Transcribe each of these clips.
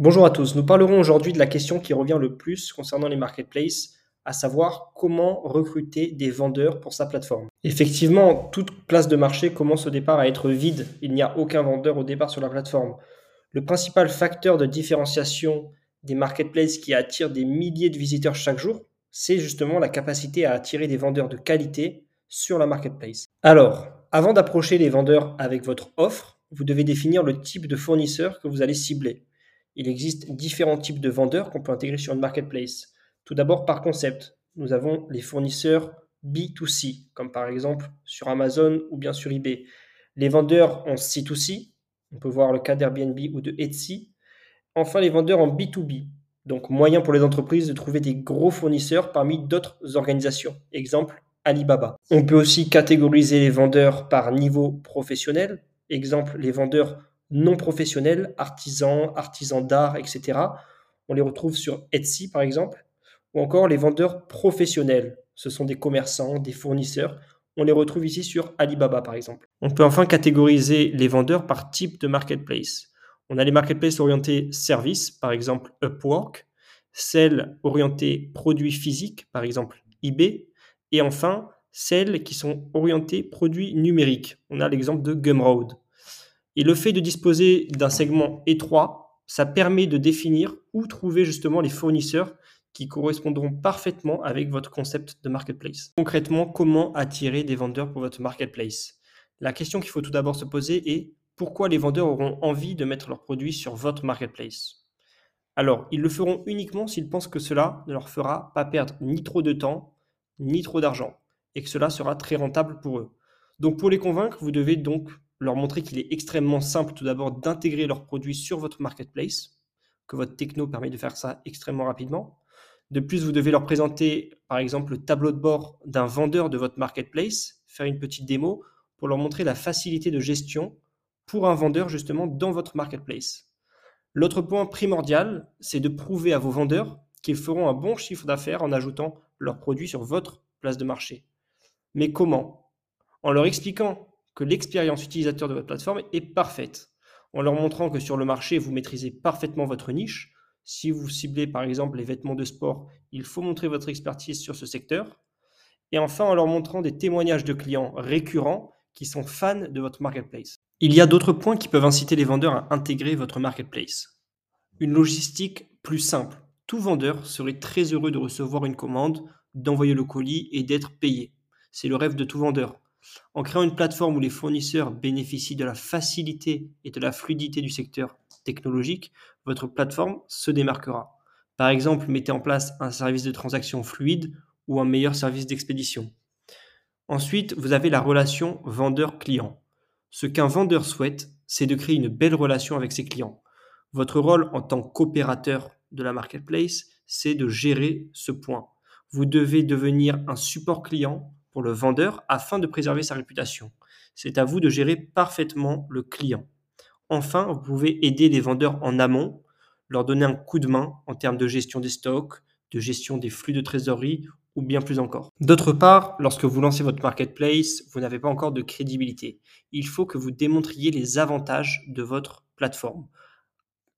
Bonjour à tous, nous parlerons aujourd'hui de la question qui revient le plus concernant les marketplaces, à savoir comment recruter des vendeurs pour sa plateforme. Effectivement, toute place de marché commence au départ à être vide, il n'y a aucun vendeur au départ sur la plateforme. Le principal facteur de différenciation des marketplaces qui attirent des milliers de visiteurs chaque jour, c'est justement la capacité à attirer des vendeurs de qualité sur la marketplace. Alors, avant d'approcher les vendeurs avec votre offre, vous devez définir le type de fournisseur que vous allez cibler il existe différents types de vendeurs qu'on peut intégrer sur une marketplace. Tout d'abord, par concept, nous avons les fournisseurs B2C, comme par exemple sur Amazon ou bien sur eBay. Les vendeurs en C2C, on peut voir le cas d'Airbnb ou de Etsy. Enfin, les vendeurs en B2B, donc moyen pour les entreprises de trouver des gros fournisseurs parmi d'autres organisations. Exemple, Alibaba. On peut aussi catégoriser les vendeurs par niveau professionnel. Exemple, les vendeurs non professionnels, artisans, artisans d'art, etc. On les retrouve sur Etsy par exemple, ou encore les vendeurs professionnels. Ce sont des commerçants, des fournisseurs. On les retrouve ici sur Alibaba par exemple. On peut enfin catégoriser les vendeurs par type de marketplace. On a les marketplaces orientés services, par exemple Upwork, celles orientées produits physiques, par exemple eBay, et enfin celles qui sont orientées produits numériques. On a l'exemple de Gumroad. Et le fait de disposer d'un segment étroit, ça permet de définir où trouver justement les fournisseurs qui correspondront parfaitement avec votre concept de marketplace. Concrètement, comment attirer des vendeurs pour votre marketplace? La question qu'il faut tout d'abord se poser est pourquoi les vendeurs auront envie de mettre leurs produits sur votre marketplace? Alors, ils le feront uniquement s'ils pensent que cela ne leur fera pas perdre ni trop de temps, ni trop d'argent, et que cela sera très rentable pour eux. Donc pour les convaincre, vous devez donc leur montrer qu'il est extrêmement simple tout d'abord d'intégrer leurs produits sur votre marketplace, que votre techno permet de faire ça extrêmement rapidement. De plus, vous devez leur présenter par exemple le tableau de bord d'un vendeur de votre marketplace, faire une petite démo pour leur montrer la facilité de gestion pour un vendeur justement dans votre marketplace. L'autre point primordial, c'est de prouver à vos vendeurs qu'ils feront un bon chiffre d'affaires en ajoutant leurs produits sur votre place de marché. Mais comment? En leur expliquant que l'expérience utilisateur de votre plateforme est parfaite, en leur montrant que sur le marché, vous maîtrisez parfaitement votre niche. Si vous ciblez par exemple les vêtements de sport, il faut montrer votre expertise sur ce secteur. Et enfin, en leur montrant des témoignages de clients récurrents qui sont fans de votre marketplace. Il y a d'autres points qui peuvent inciter les vendeurs à intégrer votre marketplace. Une logistique plus simple. Tout vendeur serait très heureux de recevoir une commande, d'envoyer le colis et d'être payé. C'est le rêve de tout vendeur. En créant une plateforme où les fournisseurs bénéficient de la facilité et de la fluidité du secteur technologique, votre plateforme se démarquera. Par exemple, mettez en place un service de transaction fluide ou un meilleur service d'expédition. Ensuite, vous avez la relation vendeur-client. Ce qu'un vendeur souhaite, c'est de créer une belle relation avec ses clients. Votre rôle en tant qu'opérateur de la marketplace, c'est de gérer ce point. Vous devez devenir un support client le vendeur afin de préserver sa réputation. C'est à vous de gérer parfaitement le client. Enfin, vous pouvez aider les vendeurs en amont, leur donner un coup de main en termes de gestion des stocks, de gestion des flux de trésorerie ou bien plus encore. D'autre part, lorsque vous lancez votre marketplace, vous n'avez pas encore de crédibilité. Il faut que vous démontriez les avantages de votre plateforme.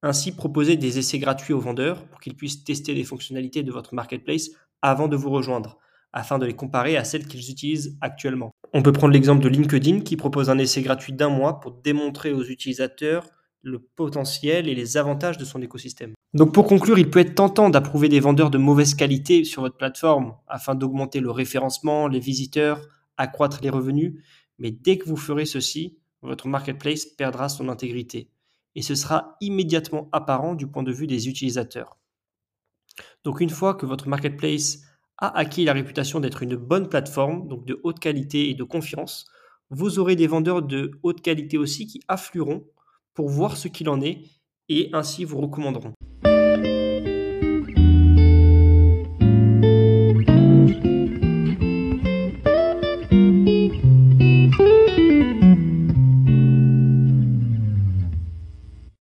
Ainsi, proposez des essais gratuits aux vendeurs pour qu'ils puissent tester les fonctionnalités de votre marketplace avant de vous rejoindre afin de les comparer à celles qu'ils utilisent actuellement. On peut prendre l'exemple de LinkedIn qui propose un essai gratuit d'un mois pour démontrer aux utilisateurs le potentiel et les avantages de son écosystème. Donc pour conclure, il peut être tentant d'approuver des vendeurs de mauvaise qualité sur votre plateforme afin d'augmenter le référencement, les visiteurs, accroître les revenus, mais dès que vous ferez ceci, votre marketplace perdra son intégrité et ce sera immédiatement apparent du point de vue des utilisateurs. Donc une fois que votre marketplace a acquis la réputation d'être une bonne plateforme, donc de haute qualité et de confiance, vous aurez des vendeurs de haute qualité aussi qui afflueront pour voir ce qu'il en est et ainsi vous recommanderont.